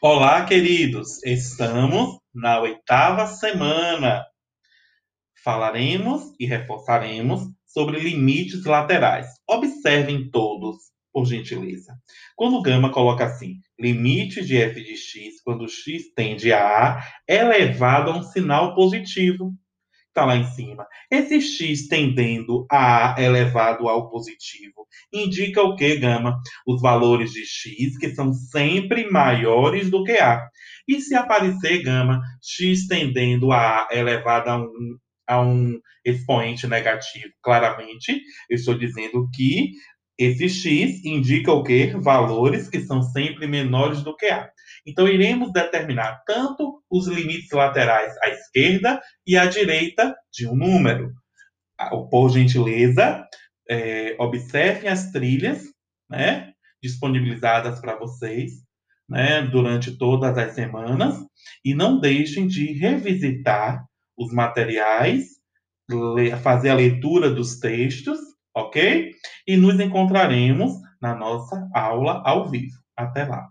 Olá, queridos! Estamos na oitava semana. Falaremos e reforçaremos sobre limites laterais. Observem todos, por gentileza. Quando o Gama coloca assim, limite de f de x, quando x tende a a, elevado a um sinal positivo está lá em cima. Esse x tendendo a elevado ao positivo indica o que, Gama? Os valores de x que são sempre maiores do que a. E se aparecer, Gama, x tendendo a elevado a um, a um expoente negativo, claramente, eu estou dizendo que esse x indica o quê? Valores que são sempre menores do que a. Então, iremos determinar tanto os limites laterais à esquerda e à direita de um número. Ah, por gentileza, é, observem as trilhas né, disponibilizadas para vocês né, durante todas as semanas e não deixem de revisitar os materiais, fazer a leitura dos textos ok? E nos encontraremos na nossa aula ao vivo. Até lá!